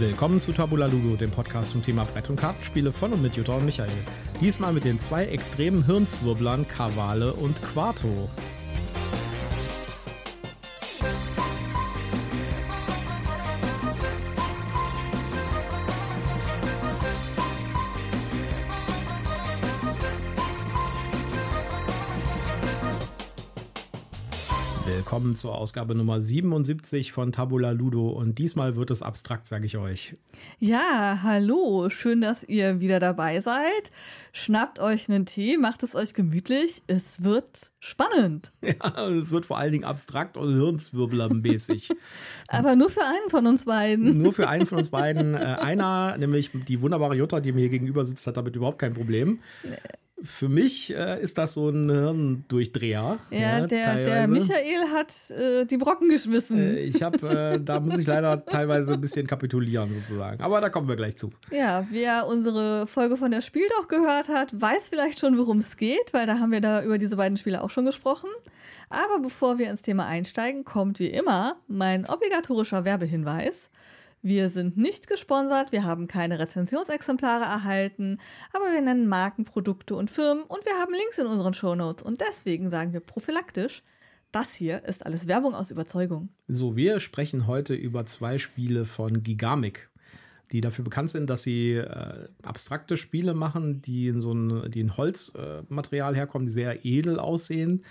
Willkommen zu Tabula Ludo, dem Podcast zum Thema Brett- und Kartenspiele von und mit Jutta und Michael. Diesmal mit den zwei extremen Hirnzwirblern Kavale und Quarto. Willkommen zur Ausgabe Nummer 77 von Tabula Ludo und diesmal wird es abstrakt, sage ich euch. Ja, hallo, schön, dass ihr wieder dabei seid. Schnappt euch einen Tee, macht es euch gemütlich, es wird spannend. Ja, es wird vor allen Dingen abstrakt und hirnzwirblermäßig. Aber nur für einen von uns beiden. Nur für einen von uns beiden. Äh, einer, nämlich die wunderbare Jutta, die mir hier gegenüber sitzt, hat damit überhaupt kein Problem. Für mich äh, ist das so ein Hirndurchdreher. Ja, der, der Michael hat äh, die Brocken geschmissen. Äh, ich habe, äh, da muss ich leider teilweise ein bisschen kapitulieren sozusagen. Aber da kommen wir gleich zu. Ja, wer unsere Folge von der Spiel doch gehört hat, weiß vielleicht schon, worum es geht, weil da haben wir da über diese beiden Spiele auch schon gesprochen. Aber bevor wir ins Thema einsteigen, kommt wie immer mein obligatorischer Werbehinweis. Wir sind nicht gesponsert, wir haben keine Rezensionsexemplare erhalten, aber wir nennen Marken, Produkte und Firmen und wir haben Links in unseren Shownotes und deswegen sagen wir prophylaktisch, das hier ist alles Werbung aus Überzeugung. So, wir sprechen heute über zwei Spiele von Gigamic, die dafür bekannt sind, dass sie äh, abstrakte Spiele machen, die in so ein, die in Holzmaterial äh, herkommen, die sehr edel aussehen,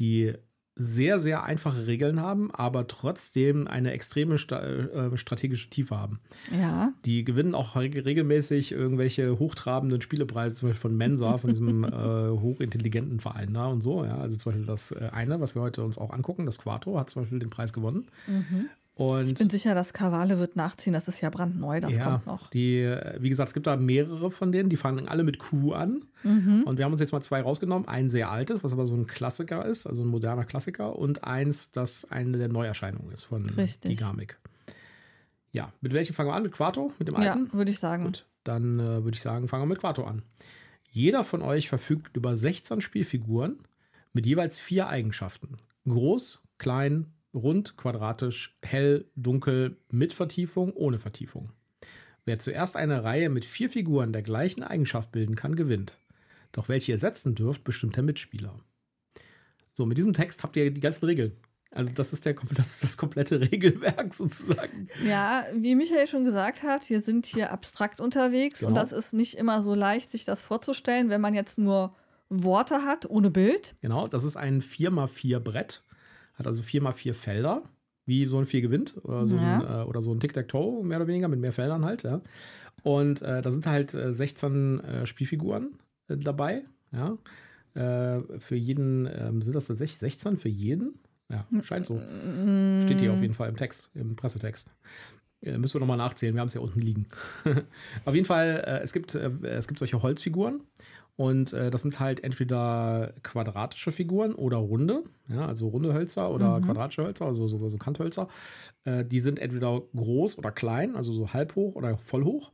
die sehr, sehr einfache Regeln haben, aber trotzdem eine extreme sta äh, strategische Tiefe haben. Ja. Die gewinnen auch regelmäßig irgendwelche hochtrabenden Spielepreise, zum Beispiel von Mensa, von diesem äh, hochintelligenten Verein da und so. Ja. Also zum Beispiel das äh, eine, was wir heute uns auch angucken, das Quattro, hat zum Beispiel den Preis gewonnen. Mhm. Und ich bin sicher, dass Kavale wird nachziehen. Das ist ja brandneu, das ja, kommt noch. Die, wie gesagt, es gibt da mehrere von denen, die fangen alle mit Q an. Mhm. Und wir haben uns jetzt mal zwei rausgenommen. Ein sehr altes, was aber so ein Klassiker ist, also ein moderner Klassiker. Und eins, das eine der Neuerscheinungen ist von Richtig. Gigamik. Ja, mit welchem fangen wir an? Mit Quarto? Mit dem alten? Ja, würde ich sagen. Gut, dann äh, würde ich sagen, fangen wir mit Quarto an. Jeder von euch verfügt über 16 Spielfiguren mit jeweils vier Eigenschaften. Groß, klein, rund, quadratisch, hell, dunkel, mit Vertiefung, ohne Vertiefung. Wer zuerst eine Reihe mit vier Figuren der gleichen Eigenschaft bilden kann, gewinnt. Doch welche ihr setzen dürft, bestimmt der Mitspieler. So, mit diesem Text habt ihr die ganzen Regeln. Also das ist, der, das ist das komplette Regelwerk sozusagen. Ja, wie Michael schon gesagt hat, wir sind hier abstrakt unterwegs genau. und das ist nicht immer so leicht, sich das vorzustellen, wenn man jetzt nur Worte hat, ohne Bild. Genau, das ist ein 4x4 Brett. Hat also 4x4 Felder, wie so ein 4 gewinnt oder so ja. ein, äh, oder so ein Tic-Tac-Toe, mehr oder weniger, mit mehr Feldern halt. Ja. Und äh, da sind halt äh, 16 äh, Spielfiguren äh, dabei. Ja. Äh, für jeden, ähm, sind das tatsächlich 16 für jeden? Ja, scheint so. Steht hier auf jeden Fall im Text, im Pressetext. Äh, müssen wir nochmal nachzählen, wir haben es ja unten liegen. auf jeden Fall, äh, es, gibt, äh, es gibt solche Holzfiguren und äh, das sind halt entweder quadratische Figuren oder runde, ja, also runde Hölzer oder mhm. quadratische Hölzer, also so, so Kanthölzer. Äh, die sind entweder groß oder klein, also so halb hoch oder voll hoch.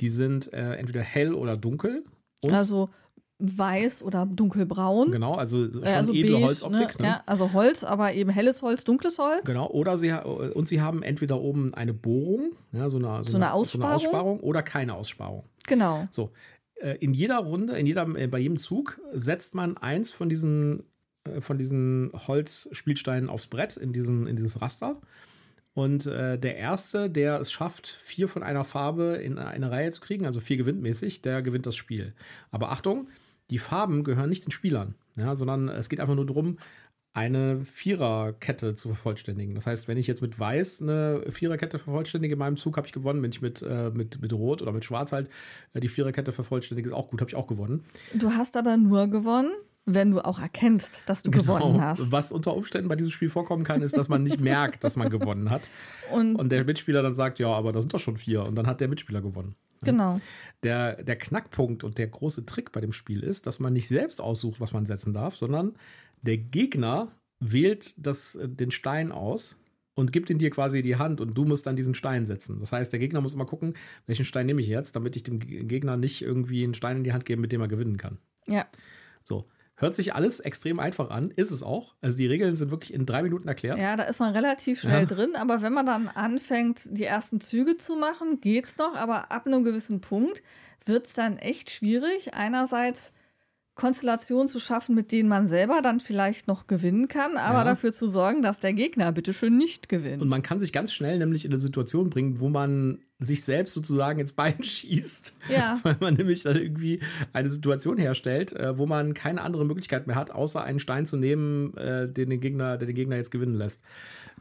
Die sind äh, entweder hell oder dunkel. also weiß oder dunkelbraun. Genau, also schon also edle beige, Holzoptik. Ne? Ne? Ja, also Holz, aber eben helles Holz, dunkles Holz. Genau, oder sie und sie haben entweder oben eine Bohrung, ja, so eine, so, so eine, Aussparung. So eine Aussparung oder keine Aussparung. Genau. So, äh, in jeder Runde, in jeder, äh, bei jedem Zug setzt man eins von diesen, äh, von diesen Holzspielsteinen aufs Brett, in, diesen, in dieses Raster. Und äh, der Erste, der es schafft, vier von einer Farbe in eine Reihe zu kriegen, also vier gewinntmäßig, der gewinnt das Spiel. Aber Achtung, die Farben gehören nicht den Spielern, ja, sondern es geht einfach nur darum, eine Viererkette zu vervollständigen. Das heißt, wenn ich jetzt mit Weiß eine Viererkette vervollständige in meinem Zug, habe ich gewonnen. Wenn ich mit, äh, mit, mit Rot oder mit Schwarz halt äh, die Viererkette vervollständige, ist auch gut, habe ich auch gewonnen. Du hast aber nur gewonnen, wenn du auch erkennst, dass du genau. gewonnen hast. Was unter Umständen bei diesem Spiel vorkommen kann, ist, dass man nicht merkt, dass man gewonnen hat. Und, und, der Mitspieler dann sagt, ja, aber da sind doch schon vier. Und dann hat der Mitspieler gewonnen. Genau. Der, der Knackpunkt und der große Trick bei dem Spiel ist, dass man nicht selbst aussucht, was man setzen darf, sondern der Gegner wählt das, äh, den Stein aus und gibt ihn dir quasi in die Hand und du musst dann diesen Stein setzen. Das heißt, der Gegner muss immer gucken, welchen Stein nehme ich jetzt, damit ich dem Gegner nicht irgendwie einen Stein in die Hand gebe, mit dem er gewinnen kann. Ja. So. Hört sich alles extrem einfach an, ist es auch. Also die Regeln sind wirklich in drei Minuten erklärt. Ja, da ist man relativ schnell ja. drin, aber wenn man dann anfängt, die ersten Züge zu machen, geht's noch, aber ab einem gewissen Punkt wird es dann echt schwierig. Einerseits Konstellationen zu schaffen, mit denen man selber dann vielleicht noch gewinnen kann, aber ja. dafür zu sorgen, dass der Gegner bitteschön nicht gewinnt. Und man kann sich ganz schnell nämlich in eine Situation bringen, wo man sich selbst sozusagen ins Bein schießt. Ja. Weil man nämlich dann irgendwie eine Situation herstellt, äh, wo man keine andere Möglichkeit mehr hat, außer einen Stein zu nehmen, äh, den, den Gegner, der den Gegner jetzt gewinnen lässt.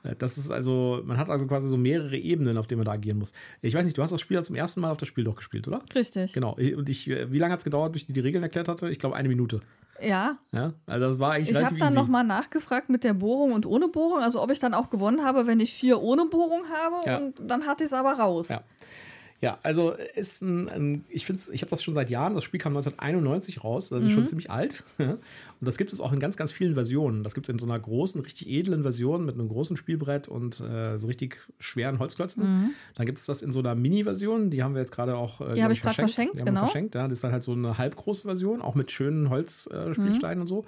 Äh, das ist also, man hat also quasi so mehrere Ebenen, auf denen man da agieren muss. Ich weiß nicht, du hast das Spiel ja zum ersten Mal auf das Spiel doch gespielt, oder? Richtig. Genau. Und ich, wie lange hat es gedauert, bis ich die Regeln erklärt hatte? Ich glaube, eine Minute. Ja. Ja, also das war eigentlich Ich habe dann nochmal nachgefragt mit der Bohrung und ohne Bohrung, also ob ich dann auch gewonnen habe, wenn ich vier ohne Bohrung habe ja. und dann hatte ich es aber raus. Ja. Ja, also ist ein, ein ich finde ich habe das schon seit Jahren, das Spiel kam 1991 raus, das ist mhm. schon ziemlich alt. Und das gibt es auch in ganz, ganz vielen Versionen. Das gibt es in so einer großen, richtig edlen Version mit einem großen Spielbrett und äh, so richtig schweren Holzklötzen. Mhm. Dann gibt es das in so einer Mini-Version, die haben wir jetzt gerade auch äh, Die habe ich gerade verschenkt, die genau. verschenkt, ja. Das ist dann halt so eine halbgroße Version, auch mit schönen Holzspielsteinen äh, mhm. und so.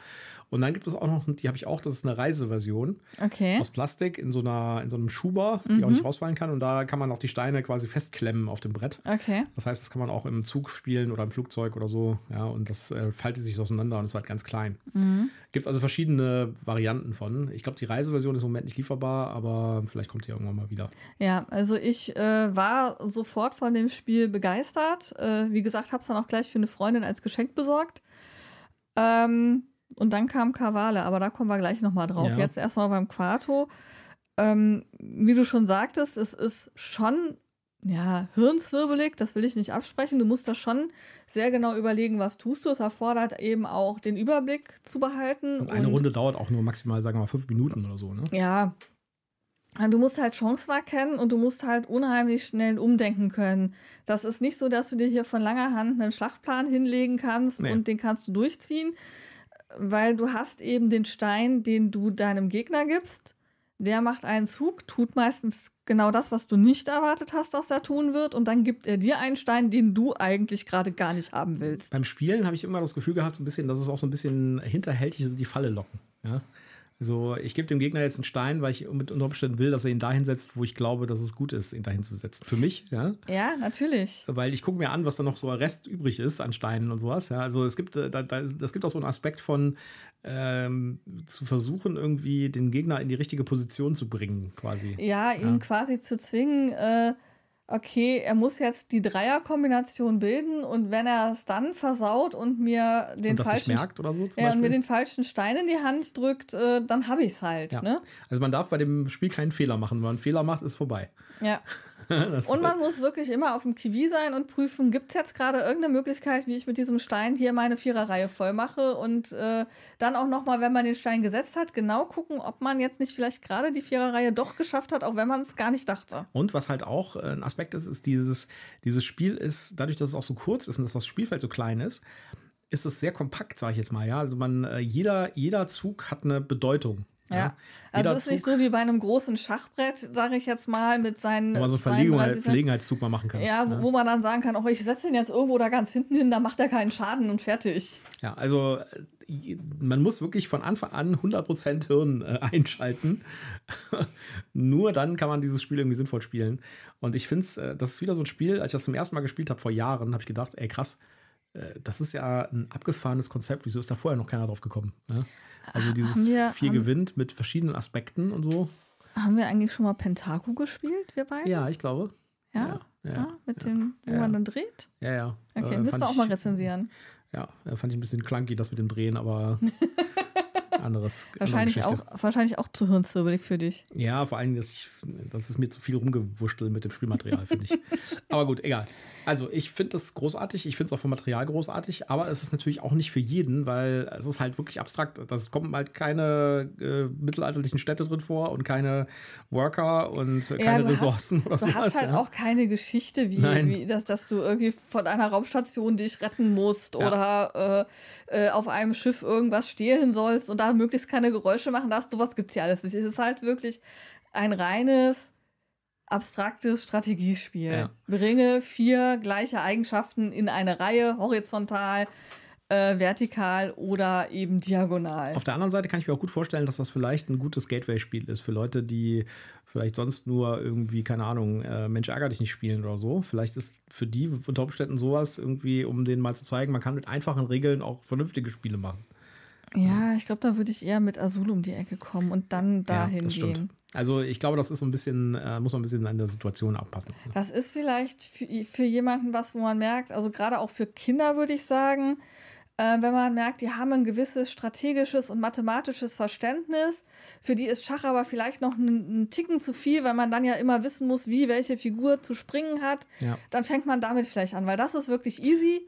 Und dann gibt es auch noch, die habe ich auch, das ist eine Reiseversion. Okay. Aus Plastik in so, einer, in so einem Schuber, die mhm. auch nicht rausfallen kann. Und da kann man auch die Steine quasi festklemmen auf dem Brett. Okay. Das heißt, das kann man auch im Zug spielen oder im Flugzeug oder so. Ja, und das äh, faltet sich auseinander und ist halt ganz klein. Mhm. Gibt es also verschiedene Varianten von. Ich glaube, die Reiseversion ist im Moment nicht lieferbar, aber vielleicht kommt die irgendwann mal wieder. Ja, also ich äh, war sofort von dem Spiel begeistert. Äh, wie gesagt, habe es dann auch gleich für eine Freundin als Geschenk besorgt. Ähm, und dann kam Carvale, aber da kommen wir gleich nochmal drauf. Ja. Jetzt erstmal beim Quarto. Ähm, wie du schon sagtest, es ist schon ja, hirnzwirbelig, das will ich nicht absprechen. Du musst da schon sehr genau überlegen, was tust du. Es erfordert eben auch den Überblick zu behalten. Und eine und, Runde dauert auch nur maximal, sagen wir mal, fünf Minuten oder so, ne? Ja. Du musst halt Chancen erkennen und du musst halt unheimlich schnell umdenken können. Das ist nicht so, dass du dir hier von langer Hand einen Schlachtplan hinlegen kannst nee. und den kannst du durchziehen, weil du hast eben den Stein, den du deinem Gegner gibst. Der macht einen Zug, tut meistens genau das, was du nicht erwartet hast, dass er tun wird, und dann gibt er dir einen Stein, den du eigentlich gerade gar nicht haben willst. Beim Spielen habe ich immer das Gefühl gehabt, so ein bisschen, dass es auch so ein bisschen hinterhältig ist, die Falle locken. Ja? Also ich gebe dem Gegner jetzt einen Stein, weil ich mit unter Umständen will, dass er ihn dahin setzt, wo ich glaube, dass es gut ist, ihn dahin zu setzen. Für mich, ja. Ja, natürlich. Weil ich gucke mir an, was da noch so Rest übrig ist an Steinen und sowas. Ja. Also es gibt, äh, da, da, das gibt auch so einen Aspekt von ähm, zu versuchen, irgendwie den Gegner in die richtige Position zu bringen, quasi. Ja, ihn ja. quasi zu zwingen, äh, okay, er muss jetzt die Dreierkombination bilden und wenn er es dann versaut und mir den und falschen merkt oder so ja, und mir den falschen Stein in die Hand drückt, äh, dann habe ich es halt. Ja. Ne? Also man darf bei dem Spiel keinen Fehler machen. Wenn man einen Fehler macht, ist vorbei. Ja. und man muss wirklich immer auf dem Kiwi sein und prüfen, gibt es jetzt gerade irgendeine Möglichkeit, wie ich mit diesem Stein hier meine Viererreihe voll mache und äh, dann auch nochmal, wenn man den Stein gesetzt hat, genau gucken, ob man jetzt nicht vielleicht gerade die Viererreihe doch geschafft hat, auch wenn man es gar nicht dachte. Und was halt auch äh, ein Aspekt ist, ist dieses, dieses Spiel ist, dadurch, dass es auch so kurz ist und dass das Spielfeld so klein ist, ist es sehr kompakt, sage ich jetzt mal. Ja, also man, äh, jeder, jeder Zug hat eine Bedeutung. Ja, ja. also es ist nicht so wie bei einem großen Schachbrett, sage ich jetzt mal, mit seinen. Wo man so Verlegenheit, Verlegenheitszug mal machen kann. Ja, ja, wo man dann sagen kann, oh, ich setze den jetzt irgendwo da ganz hinten hin, da macht er keinen Schaden und fertig. Ja, also äh, man muss wirklich von Anfang an 100% Hirn äh, einschalten. Nur dann kann man dieses Spiel irgendwie sinnvoll spielen. Und ich finde es, äh, das ist wieder so ein Spiel, als ich das zum ersten Mal gespielt habe vor Jahren, habe ich gedacht, ey krass, äh, das ist ja ein abgefahrenes Konzept. Wieso ist da vorher noch keiner drauf gekommen? Ja? Also dieses wir, viel gewinnt mit verschiedenen Aspekten und so. Haben wir eigentlich schon mal Pentaku gespielt, wir beide? Ja, ich glaube. Ja? Ja, ja, mit ja, dem, wo man dann dreht? Ja, ja. Okay, äh, müssen wir auch mal rezensieren. Ja, fand ich ein bisschen clunky, das mit dem Drehen, aber anderes. Wahrscheinlich, auch, wahrscheinlich auch zu hirnzirbelig für dich. Ja, vor allem, dass ich, das ist mir zu viel rumgewurschtelt mit dem Spielmaterial, finde ich. aber gut, egal. Also, ich finde das großartig. Ich finde es auch vom Material großartig, aber es ist natürlich auch nicht für jeden, weil es ist halt wirklich abstrakt. Das kommen halt keine äh, mittelalterlichen Städte drin vor und keine Worker und ja, keine Ressourcen hast, oder sowas. Du hast halt ja. auch keine Geschichte, wie, wie dass, dass du irgendwie von einer Raumstation dich retten musst ja. oder äh, äh, auf einem Schiff irgendwas stehlen sollst und da möglichst keine Geräusche machen darfst. Sowas gibt es ja alles nicht. Es ist halt wirklich ein reines, abstraktes Strategiespiel. Ja. Bringe vier gleiche Eigenschaften in eine Reihe, horizontal. äh, vertikal oder eben diagonal. Auf der anderen Seite kann ich mir auch gut vorstellen, dass das vielleicht ein gutes Gateway-Spiel ist für Leute, die vielleicht sonst nur irgendwie, keine Ahnung, äh, Mensch ärger dich nicht spielen oder so. Vielleicht ist für die unter Umständen sowas irgendwie, um denen mal zu zeigen, man kann mit einfachen Regeln auch vernünftige Spiele machen. Ja, ich glaube, da würde ich eher mit Azul um die Ecke kommen und dann dahin ja, gehen. Also ich glaube, das ist so ein bisschen, äh, muss man ein bisschen an der Situation abpassen. Das ist vielleicht für, für jemanden was, wo man merkt, also gerade auch für Kinder würde ich sagen, äh, wenn man merkt, die haben ein gewisses strategisches und mathematisches Verständnis. Für die ist Schach aber vielleicht noch ein, Ticken zu viel, weil man dann ja immer wissen muss, wie welche Figur zu springen hat. Ja. Dann fängt man damit vielleicht an, weil das ist wirklich easy.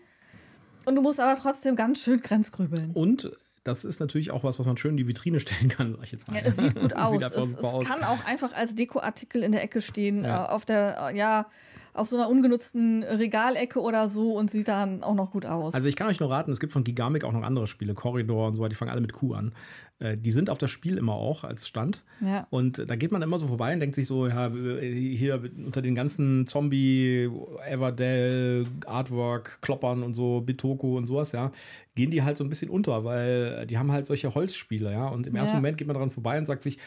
Und du musst aber trotzdem ganz schön grenzgrübeln. Und das ist natürlich auch was, was man schön in die Vitrine stellen kann, sag ich jetzt mal. Ja, es sieht gut aus. sieht es, es kann auch einfach als Dekoartikel in der Ecke stehen, ja. Äh, auf der, ja, auf so einer ungenutzten Regalecke oder so und sieht dann auch noch gut aus. Also ich kann euch nur raten, es gibt von Gigamic auch noch andere Spiele, Corridor und so weiter, die fangen alle mit Q an. Äh, die sind auf das Spiel immer auch als Stand. Ja. Und da geht man immer so vorbei und denkt sich so, ja, hier unter den ganzen Zombie, Everdell, Artwork, Kloppern und so, Bitoko und sowas, ja, gehen die halt so ein bisschen unter, weil die haben halt solche Holzspiele, ja. Und im ersten ja. Moment geht man daran vorbei und sagt sich,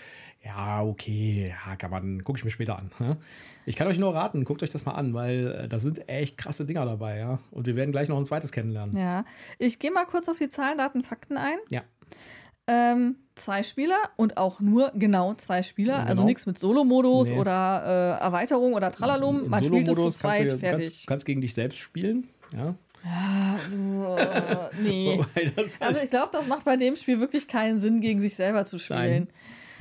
ja, okay, ja, kann man, gucke ich mir später an. Ja? Ich kann euch nur raten, guckt euch das mal an, weil äh, da sind echt krasse Dinger dabei, ja. Und wir werden gleich noch ein zweites kennenlernen. Ja, ich gehe mal kurz auf die Zahlen, Daten, Fakten ein. Ja. Ähm, zwei Spieler und auch nur genau zwei Spieler, genau. also nichts mit Solo-Modus nee. oder äh, Erweiterung oder Tralalum. Man spielt es zu zweit, kannst du, fertig. Kannst, kannst gegen dich selbst spielen, ja. Ja, uh, nee. also ich glaube, das macht bei dem Spiel wirklich keinen Sinn, gegen sich selber zu spielen. Nein.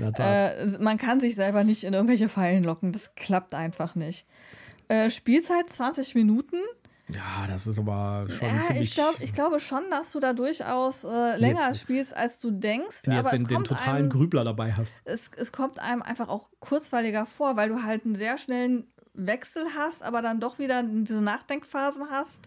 Äh, man kann sich selber nicht in irgendwelche Fallen locken. Das klappt einfach nicht. Äh, Spielzeit 20 Minuten. Ja, das ist aber schon ja, ziemlich... Ich, glaub, ich glaube schon, dass du da durchaus äh, länger jetzt, spielst, als du denkst. Wenn du jetzt den, den totalen einem, Grübler dabei hast. Es, es kommt einem einfach auch kurzweiliger vor, weil du halt einen sehr schnellen Wechsel hast, aber dann doch wieder diese Nachdenkphasen hast.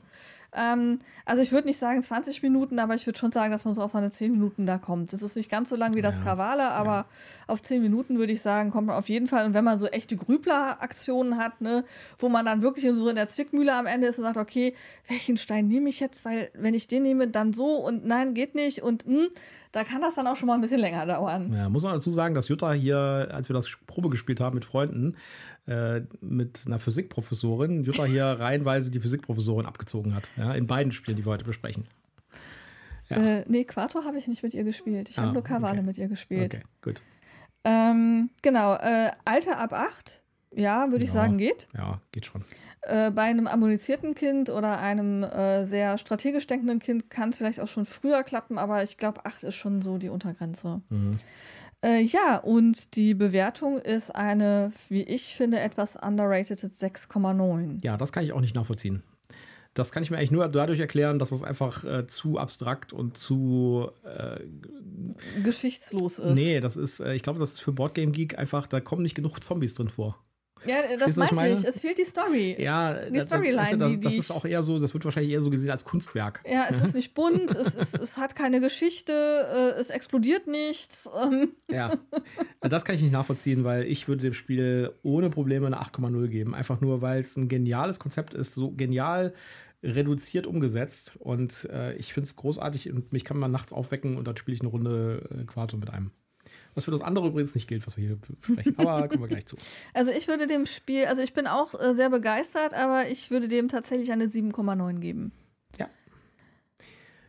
Ähm, also ich würde nicht sagen 20 Minuten, aber ich würde schon sagen, dass man so auf seine 10 Minuten da kommt. Das ist nicht ganz so lang wie das ja, Kavale, aber ja. auf 10 Minuten würde ich sagen, kommt man auf jeden Fall. Und wenn man so echte Grübler-Aktionen hat, ne, wo man dann wirklich so in der Zwickmühle am Ende ist und sagt, okay, welchen Stein nehme ich jetzt? Weil wenn ich den nehme, dann so und nein, geht nicht und mh, hm, da kann das dann auch schon mal ein bisschen länger dauern. Ja, muss man dazu sagen, dass Jutta hier, als wir das Probe gespielt haben mit Freunden, äh, mit einer Physikprofessorin Jutta hier reihenweise die Physikprofessorin abgezogen hat. Ja, in beiden Spielen, die wir heute besprechen. Ja. Äh, nee, Quator habe ich nicht mit ihr gespielt. Ich ah, habe nur Kavale okay. mit ihr gespielt. Okay, gut. Ähm, genau, äh, Alter ab 8, ja, würde ja, ich sagen, geht. Ja, geht schon. Äh, bei einem ammunizierten Kind oder einem äh, sehr strategisch denkenden Kind kann es vielleicht auch schon früher klappen, aber ich glaube, 8 ist schon so die Untergrenze. Mhm. Äh, ja, und die Bewertung ist eine, wie ich finde, etwas underrated 6,9. Ja, das kann ich auch nicht nachvollziehen. Das kann ich mir eigentlich nur dadurch erklären, dass es einfach äh, zu abstrakt und zu äh, geschichtslos ist. Nee, das ist, äh, ich glaube, das ist für Boardgame Geek einfach, da kommen nicht genug Zombies drin vor. Ja, das meinte ich. Es fehlt die Story. Ja, die Storyline. Das, das, das, das ist auch eher so, das wird wahrscheinlich eher so gesehen als Kunstwerk. Ja, es ist nicht bunt, es, es, es hat keine Geschichte, äh, es explodiert nichts. Ähm. Ja, das kann ich nicht nachvollziehen, weil ich würde dem Spiel ohne Probleme eine 8,0 geben. Einfach nur, weil es ein geniales Konzept ist, so genial reduziert umgesetzt. Und äh, ich finde es großartig und mich kann man nachts aufwecken und dann spiele ich eine Runde äh, Quarto mit einem. Was für das andere übrigens nicht gilt, was wir hier besprechen. Aber kommen wir gleich zu. Also ich würde dem Spiel, also ich bin auch äh, sehr begeistert, aber ich würde dem tatsächlich eine 7,9 geben. Ja.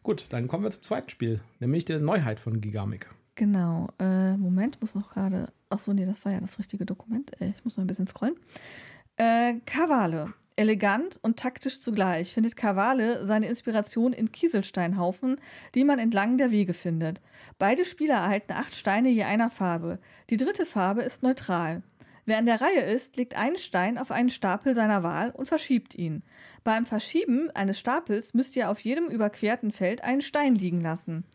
Gut, dann kommen wir zum zweiten Spiel, nämlich der Neuheit von Gigamic. Genau. Äh, Moment, muss noch gerade. Achso, nee, das war ja das richtige Dokument. Äh, ich muss mal ein bisschen scrollen. Äh, Kavale. Elegant und taktisch zugleich findet Carvale seine Inspiration in Kieselsteinhaufen, die man entlang der Wege findet. Beide Spieler erhalten acht Steine je einer Farbe. Die dritte Farbe ist neutral. Wer an der Reihe ist, legt einen Stein auf einen Stapel seiner Wahl und verschiebt ihn. Beim Verschieben eines Stapels müsst ihr auf jedem überquerten Feld einen Stein liegen lassen.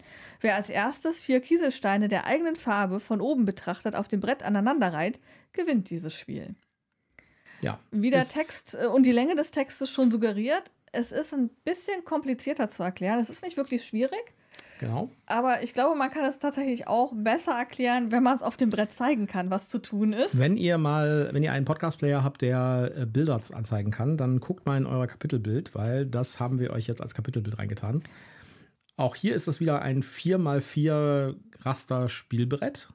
Wer als erstes vier Kieselsteine der eigenen Farbe von oben betrachtet auf dem Brett aneinanderreiht, gewinnt dieses Spiel. Ja. Wie der Text äh, und die Länge des Textes schon suggeriert, es ist ein bisschen komplizierter zu erklären. Es ist nicht wirklich schwierig. Genau. Aber ich glaube, man kann es tatsächlich auch besser erklären, wenn man es auf dem Brett zeigen kann, was zu tun ist. Wenn ihr mal, wenn ihr einen Podcast-Player habt, der äh, Bilder anzeigen kann, dann guckt mal in euer Kapitelbild, weil das haben wir euch jetzt als Kapitelbild reingetan. Auch hier ist es wieder ein 4x4 Raster-Spielbrett.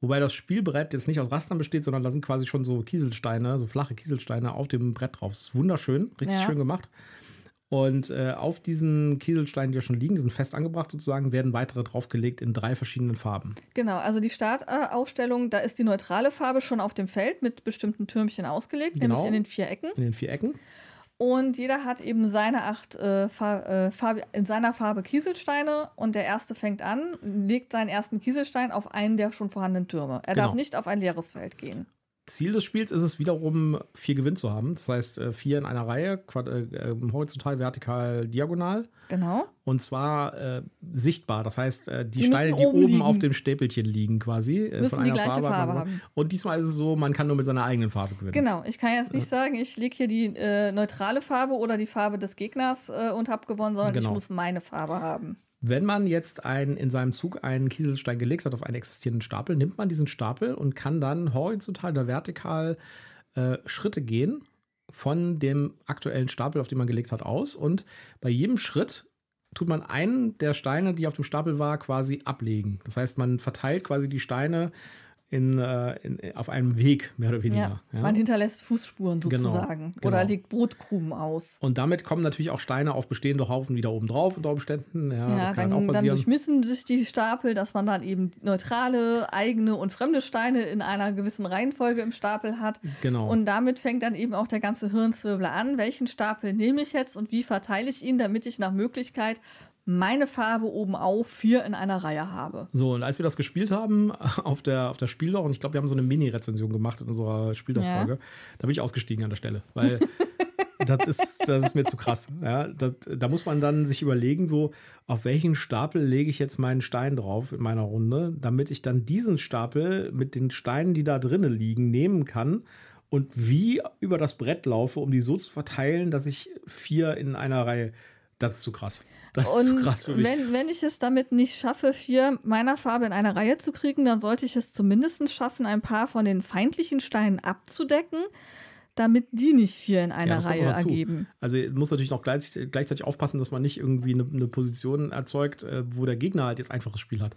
Wobei das Spielbrett jetzt nicht aus Rastern besteht, sondern da sind quasi schon so Kieselsteine, so flache Kieselsteine auf dem Brett drauf. Das ist wunderschön, richtig ja. schön gemacht. Und äh, auf diesen Kieselsteinen, die ja schon liegen, die sind fest angebracht sozusagen, werden weitere draufgelegt in drei verschiedenen Farben. Genau, also die Startaufstellung, da ist die neutrale Farbe schon auf dem Feld mit bestimmten Türmchen ausgelegt, genau. nämlich in den vier Ecken. In den vier Ecken. Und jeder hat eben seine acht äh, äh, Farbe, in seiner Farbe Kieselsteine und der erste fängt an, legt seinen ersten Kieselstein auf einen der schon vorhandenen Türme. Er genau. darf nicht auf ein leeres Feld gehen. Ziel des Spiels ist es wiederum, vier Gewinn zu haben. Das heißt, äh, vier in einer Reihe, äh, horizontal, vertikal, diagonal. Genau. Und zwar äh, sichtbar. Das heißt, äh, die, die Steine, die oben liegen. auf dem Stäpelchen liegen, quasi. Äh, müssen die gleiche Farbe, Farbe haben. Und diesmal ist es so, man kann nur mit seiner eigenen Farbe gewinnen. Genau. Ich kann jetzt nicht sagen, ich lege hier die äh, neutrale Farbe oder die Farbe des Gegners und habe gewonnen, sondern genau. ich muss meine Farbe haben. Wenn man jetzt ein, in seinem Zug einen Kieselstein gelegt hat auf einen existierenden Stapel, nimmt man diesen Stapel und kann dann horizontal oder vertikal äh, Schritte gehen von dem aktuellen Stapel, auf den man gelegt hat, aus. Und bei jedem Schritt tut man einen der Steine, die auf dem Stapel war, quasi ablegen. Das heißt, man verteilt quasi die Steine in, äh, in, auf einem Weg, mehr oder weniger. Ja, ja. Man hinterlässt Fußspuren genau, sozusagen genau, oder genau. legt Brotkrumen aus. Und damit kommen natürlich auch Steine auf bestehende Haufen wieder oben drauf unter Umständen. Ja, ja dann, dann durchmissen sich die Stapel, dass man dann eben neutrale, eigene und fremde Steine in einer gewissen Reihenfolge im Stapel hat. Genau. Und damit fängt dann eben auch der ganze Hirnzwirbel an. Welchen Stapel nehme ich jetzt und wie verteile ich ihn, damit ich nach Möglichkeit meine Farbe oben auf vier in einer Reihe habe. So, und als wir das gespielt haben auf der, auf der Spieldoch, und ich glaube, wir haben so eine Mini-Rezension gemacht in unserer Spieldoch-Folge, ja. da bin ich ausgestiegen an der Stelle, weil das, ist, das ist mir zu krass. Ja, das, da muss man dann sich überlegen, so, auf welchen Stapel lege ich jetzt meinen Stein drauf in meiner Runde, damit ich dann diesen Stapel mit den Steinen, die da drinnen liegen, nehmen kann und wie über das Brett laufe, um die so zu verteilen, dass ich vier in einer Reihe. Das ist zu krass. Das ist und zu krass für mich. Wenn, wenn ich es damit nicht schaffe, vier meiner Farbe in eine Reihe zu kriegen, dann sollte ich es zumindest schaffen, ein paar von den feindlichen Steinen abzudecken damit die nicht vier in einer ja, Reihe ergeben. Also muss natürlich noch gleich, gleichzeitig aufpassen, dass man nicht irgendwie eine, eine, Position erzeugt, äh, wo der Gegner halt jetzt einfaches Spiel hat.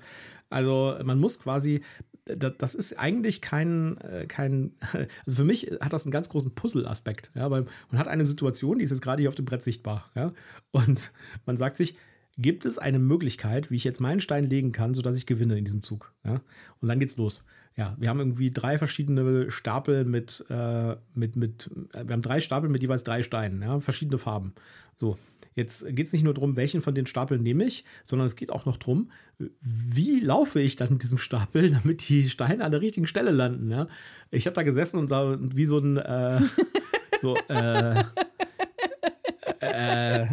Also man muss quasi, das, ist eigentlich kein, äh, kein, also für mich hat das einen ganz großen Puzzle-Aspekt, ja, weil man hat eine Situation, die ist jetzt gerade hier auf dem Brett sichtbar, ja, und man sagt sich, gibt es eine Möglichkeit, wie ich jetzt meinen Stein legen kann, sodass ich gewinne in diesem Zug, ja, und dann geht's los ja, wir haben irgendwie drei verschiedene Stapel mit, äh, mit, mit, äh, wir haben drei Stapel mit jeweils drei Steinen, ja, verschiedene Farben. So, jetzt geht es nicht nur darum, welchen von den Stapeln nehme ich, sondern es geht auch noch darum, wie laufe ich dann mit diesem Stapel, damit die Steine an der richtigen Stelle landen. Ja? Ich habe da gesessen und da wie so ein, äh, so, äh, äh,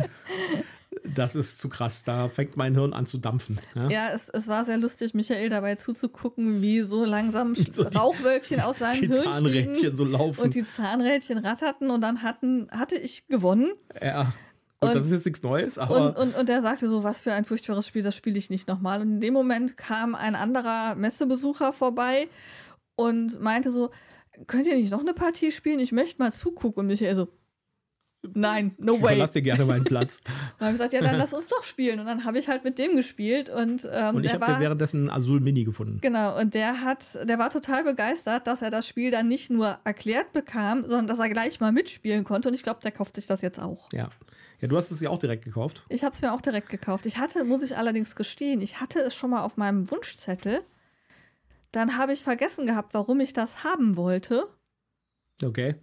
das ist zu krass. Da fängt mein Hirn an zu dampfen. Ja, ja es, es war sehr lustig, Michael dabei zuzugucken, wie so langsam so Rauchwölkchen aus seinem Hirn Zahnrädchen so laufen. Und die Zahnrädchen ratterten und dann hatten, hatte ich gewonnen. Ja. Und, und das ist jetzt nichts Neues, aber. Und, und, und er sagte so, was für ein furchtbares Spiel, das spiele ich nicht nochmal. Und in dem Moment kam ein anderer Messebesucher vorbei und meinte so, könnt ihr nicht noch eine Partie spielen? Ich möchte mal zugucken. Und Michael so, Nein, no way. Lass dir gerne meinen Platz. dann habe ich gesagt, ja, dann lass uns doch spielen. Und dann habe ich halt mit dem gespielt. Und, ähm, und ich habe währenddessen Azul Mini gefunden. Genau, und der hat, der war total begeistert, dass er das Spiel dann nicht nur erklärt bekam, sondern dass er gleich mal mitspielen konnte. Und ich glaube, der kauft sich das jetzt auch. Ja. Ja, du hast es ja auch direkt gekauft. Ich habe es mir auch direkt gekauft. Ich hatte, muss ich allerdings gestehen, ich hatte es schon mal auf meinem Wunschzettel. Dann habe ich vergessen gehabt, warum ich das haben wollte. Okay.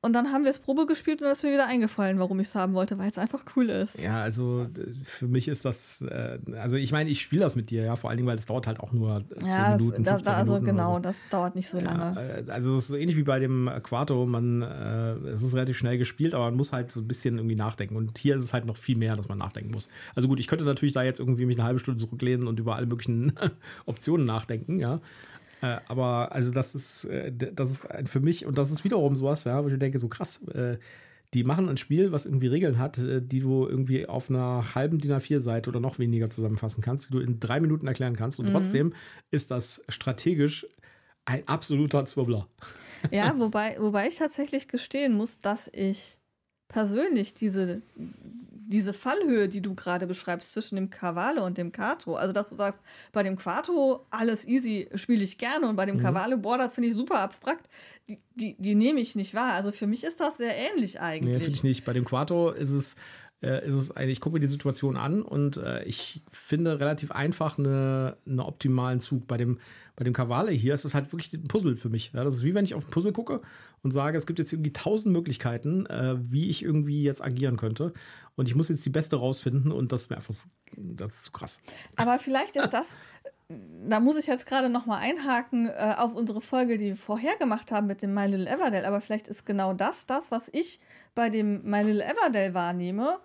Und dann haben wir es Probe gespielt und dann ist mir wieder eingefallen, warum ich es haben wollte, weil es einfach cool ist. Ja, also für mich ist das, äh, also ich meine, ich spiele das mit dir, ja, vor allen Dingen, weil es dauert halt auch nur 10 ja, Minuten. Das, da, also Minuten genau, so. das dauert nicht so lange. Ja, also es ist so ähnlich wie bei dem Quarto, man, äh, es ist relativ schnell gespielt, aber man muss halt so ein bisschen irgendwie nachdenken. Und hier ist es halt noch viel mehr, dass man nachdenken muss. Also gut, ich könnte natürlich da jetzt irgendwie mich eine halbe Stunde zurücklehnen und über alle möglichen Optionen nachdenken, ja. Äh, aber also das ist, äh, das ist für mich, und das ist wiederum sowas, ja, wo ich denke, so krass, äh, die machen ein Spiel, was irgendwie Regeln hat, äh, die du irgendwie auf einer halben DIN A4-Seite oder noch weniger zusammenfassen kannst, die du in drei Minuten erklären kannst. Und mhm. trotzdem ist das strategisch ein absoluter Zwirbler. Ja, wobei, wobei ich tatsächlich gestehen muss, dass ich persönlich diese diese Fallhöhe, die du gerade beschreibst zwischen dem Kavale und dem Kato, also dass du sagst, bei dem Kato alles easy spiele ich gerne und bei dem mhm. Kavale, boah, das finde ich super abstrakt, die, die, die nehme ich nicht wahr. Also für mich ist das sehr ähnlich eigentlich. Nee, finde ich nicht. Bei dem Quato ist es äh, ist es eigentlich, ich gucke mir die Situation an und äh, ich finde relativ einfach einen eine optimalen Zug. Bei dem, bei dem Kavale hier ist es halt wirklich ein Puzzle für mich. Ja, das ist wie wenn ich auf ein Puzzle gucke und sage, es gibt jetzt irgendwie tausend Möglichkeiten, äh, wie ich irgendwie jetzt agieren könnte. Und ich muss jetzt die beste rausfinden und das wäre einfach das ist zu krass. Aber vielleicht ist das. da muss ich jetzt gerade noch mal einhaken äh, auf unsere Folge, die wir vorher gemacht haben mit dem My Little Everdell. Aber vielleicht ist genau das das, was ich bei dem My Little Everdell wahrnehme,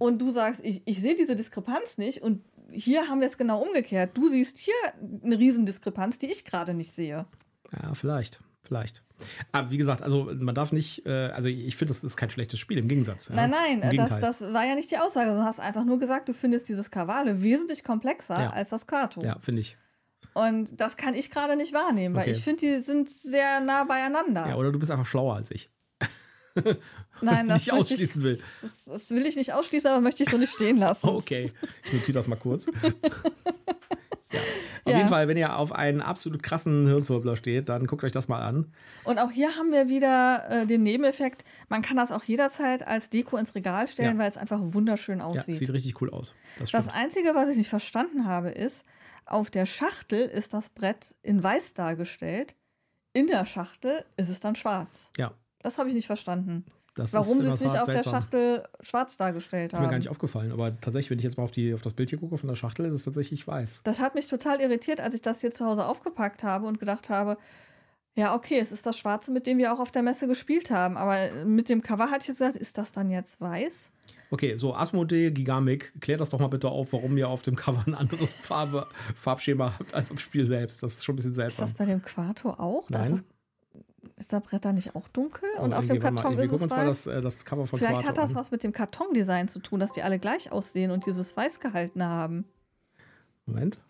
und du sagst, ich, ich sehe diese Diskrepanz nicht und hier haben wir es genau umgekehrt. Du siehst hier eine Riesendiskrepanz, die ich gerade nicht sehe. Ja, vielleicht, vielleicht. Aber wie gesagt, also man darf nicht, äh, also ich finde, das ist kein schlechtes Spiel, im Gegensatz. Nein, nein, das, das war ja nicht die Aussage. Du hast einfach nur gesagt, du findest dieses Kavale wesentlich komplexer ja. als das Kato. Ja, finde ich. Und das kann ich gerade nicht wahrnehmen, weil okay. ich finde, die sind sehr nah beieinander. Ja, oder du bist einfach schlauer als ich. Nein, das nicht ausschließen ich, will. Das, das, will ich nicht ausschließen, aber möchte ich so nicht stehen lassen. okay, ich notiere das mal kurz. ja. Auf ja. jeden Fall, wenn ihr auf einen absolut krassen Hirnzwirbler steht, dann guckt euch das mal an. Und auch hier haben wir wieder äh, den Nebeneffekt. Man kann das auch jederzeit als Deko ins Regal stellen, ja. weil es einfach wunderschön aussieht. Ja, sieht richtig cool aus. Das, das Einzige, was ich nicht verstanden habe, ist, auf der Schachtel ist das Brett in weiß dargestellt. In der Schachtel ist es dann schwarz. Ja. Das habe ich nicht verstanden. Das Warum sie es nicht auf seltsam. der Schachtel schwarz dargestellt haben. Das ist mir gar nicht aufgefallen. Aber tatsächlich, wenn ich jetzt mal auf, die, auf das Bild hier gucke von der Schachtel, ist es tatsächlich weiß. Das hat mich total irritiert, als ich das hier zu Hause aufgepackt habe und gedacht habe, ja, okay, es ist das Schwarze, mit dem wir auch auf der Messe gespielt haben. Aber mit dem Cover hatte ich jetzt gesagt, ist das dann jetzt weiß? Okay, so Asmodee Gigamic, klärt das doch mal bitte auf, warum ihr auf dem Cover ein anderes Farbe, Farbschema habt als im Spiel selbst. Das ist schon ein bisschen seltsam. Ist das bei dem Quato auch? Nein. Das ist der Bretter nicht auch dunkel? Und auf dem Karton mal, ist es weiß? Das, äh, das Cover von Vielleicht Quato hat das an. was mit dem Kartondesign zu tun, dass die alle gleich aussehen und dieses Weiß gehalten haben. Moment.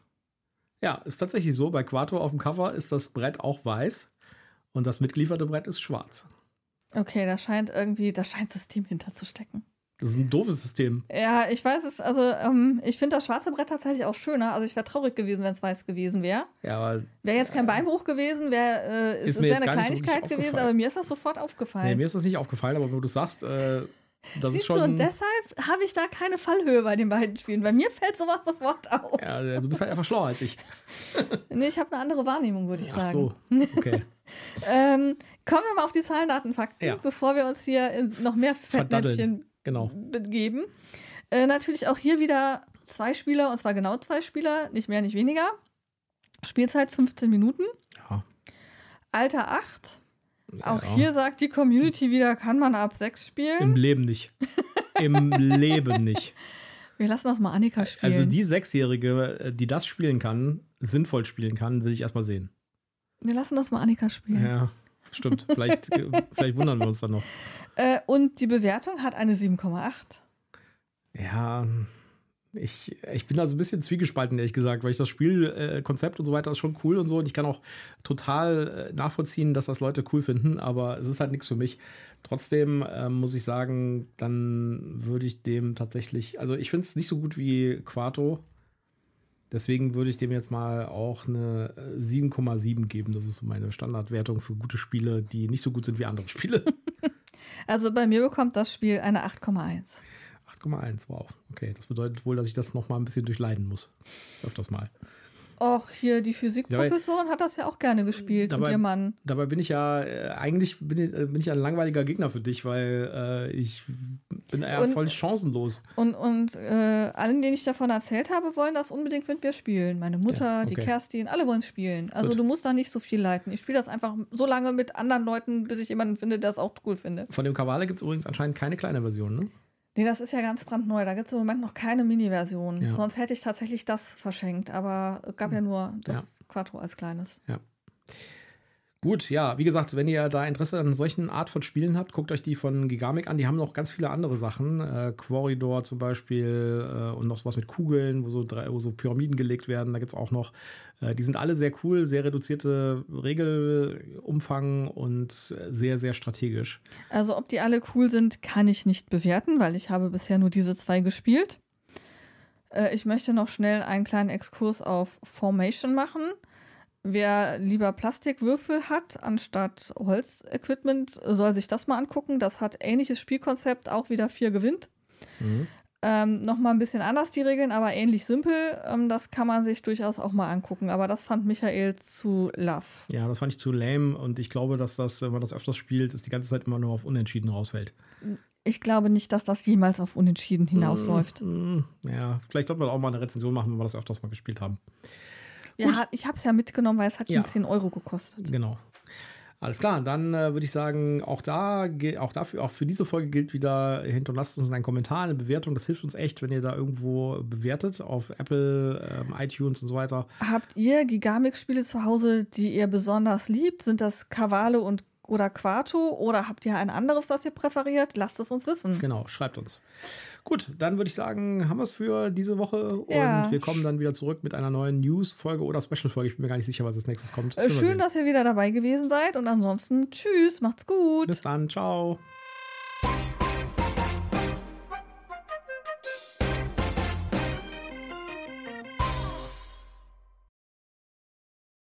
Ja, ist tatsächlich so. Bei Quato auf dem Cover ist das Brett auch weiß und das mitgelieferte Brett ist schwarz. Okay, da scheint irgendwie, da scheint System hinterzustecken. Das ist ein doofes System. Ja, ich weiß es, also ähm, ich finde das schwarze Brett tatsächlich auch schöner. Also ich wäre traurig gewesen, wenn es weiß gewesen wäre. Ja, aber. Wäre jetzt kein Beinbruch gewesen, wäre äh, es wäre eine Kleinigkeit gewesen, aber mir ist das sofort aufgefallen. Nee, mir ist das nicht aufgefallen, aber wo du sagst, äh, das Siehst ist schon. Du, und deshalb habe ich da keine Fallhöhe bei den beiden Spielen. Bei mir fällt sowas sofort auf. Ja, du bist halt einfach schlauer als ich. nee, ich habe eine andere Wahrnehmung, würde ich sagen. Ach so, okay. ähm, kommen wir mal auf die Zahlen, Daten, Fakten, ja. bevor wir uns hier noch mehr Fettnäpfchen genau. begeben. Äh, natürlich auch hier wieder zwei Spieler, und zwar genau zwei Spieler, nicht mehr, nicht weniger. Spielzeit 15 Minuten. Ja. Alter 8. Ja. Auch hier sagt die Community wieder, kann man ab 6 spielen. Im Leben nicht. Im Leben nicht. Wir lassen das mal Annika spielen. Also die Sechsjährige, äh, die das spielen kann, sinnvoll spielen kann, will ich erstmal sehen. Wir lassen das mal Annika spielen. Ja, stimmt. Vielleicht, äh, vielleicht wundern wir uns dann noch. Äh, und die Bewertung hat eine 7,8. Ja, ich, ich bin da so ein bisschen zwiegespalten, ehrlich gesagt, weil ich das Spielkonzept äh, und so weiter ist schon cool und so. Und ich kann auch total äh, nachvollziehen, dass das Leute cool finden, aber es ist halt nichts für mich. Trotzdem äh, muss ich sagen, dann würde ich dem tatsächlich, also ich finde es nicht so gut wie Quarto. Deswegen würde ich dem jetzt mal auch eine 7,7 geben. Das ist so meine Standardwertung für gute Spiele, die nicht so gut sind wie andere Spiele. Also bei mir bekommt das Spiel eine 8,1. 8,1, wow. Okay, das bedeutet wohl, dass ich das noch mal ein bisschen durchleiden muss. Öfters mal. Och, hier die Physikprofessorin hat das ja auch gerne gespielt dabei, und ihr Mann. Dabei bin ich ja, äh, eigentlich bin ich, äh, bin ich ein langweiliger Gegner für dich, weil äh, ich bin eher und, voll chancenlos. Und, und äh, allen, denen ich davon erzählt habe, wollen das unbedingt mit mir spielen. Meine Mutter, ja, okay. die Kerstin, alle wollen spielen. Also Gut. du musst da nicht so viel leiten. Ich spiele das einfach so lange mit anderen Leuten, bis ich jemanden finde, der es auch cool finde. Von dem Kavale gibt es übrigens anscheinend keine kleine Version, ne? Nee, das ist ja ganz brandneu. Da gibt es im Moment noch keine Mini-Version. Ja. Sonst hätte ich tatsächlich das verschenkt. Aber es gab ja hm. nur das ja. Quattro als kleines. Ja. Gut, ja, wie gesagt, wenn ihr da Interesse an solchen Art von Spielen habt, guckt euch die von Gigamic an. Die haben noch ganz viele andere Sachen. Äh, Quarridor zum Beispiel äh, und noch sowas mit Kugeln, wo so, drei, wo so Pyramiden gelegt werden. Da gibt es auch noch. Äh, die sind alle sehr cool, sehr reduzierte Regelumfang und sehr, sehr strategisch. Also, ob die alle cool sind, kann ich nicht bewerten, weil ich habe bisher nur diese zwei gespielt. Äh, ich möchte noch schnell einen kleinen Exkurs auf Formation machen. Wer lieber Plastikwürfel hat anstatt Holzequipment, soll sich das mal angucken. Das hat ähnliches Spielkonzept, auch wieder vier gewinnt. Mhm. Ähm, Nochmal ein bisschen anders die Regeln, aber ähnlich simpel. Ähm, das kann man sich durchaus auch mal angucken. Aber das fand Michael zu love. Ja, das fand ich zu lame und ich glaube, dass das, wenn man das öfters spielt, ist die ganze Zeit immer nur auf Unentschieden rausfällt. Ich glaube nicht, dass das jemals auf Unentschieden hinausläuft. Mm, mm, ja, vielleicht sollte man auch mal eine Rezension machen, wenn wir das öfters mal gespielt haben. Ja, ich habe es ja mitgenommen, weil es hat ja. 10 Euro gekostet. Genau. Alles klar, dann äh, würde ich sagen, auch da, auch dafür, auch für diese Folge gilt wieder, hinterlasst uns einen Kommentar, eine Bewertung. Das hilft uns echt, wenn ihr da irgendwo bewertet auf Apple, ähm, iTunes und so weiter. Habt ihr Gigamix-Spiele zu Hause, die ihr besonders liebt? Sind das Kavale und oder Quarto oder habt ihr ein anderes, das ihr präferiert? Lasst es uns wissen. Genau, schreibt uns. Gut, dann würde ich sagen, haben wir es für diese Woche ja. und wir kommen dann wieder zurück mit einer neuen News-Folge oder Special-Folge. Ich bin mir gar nicht sicher, was als nächstes kommt. Das Schön, dass ihr wieder dabei gewesen seid und ansonsten tschüss, macht's gut. Bis dann, ciao.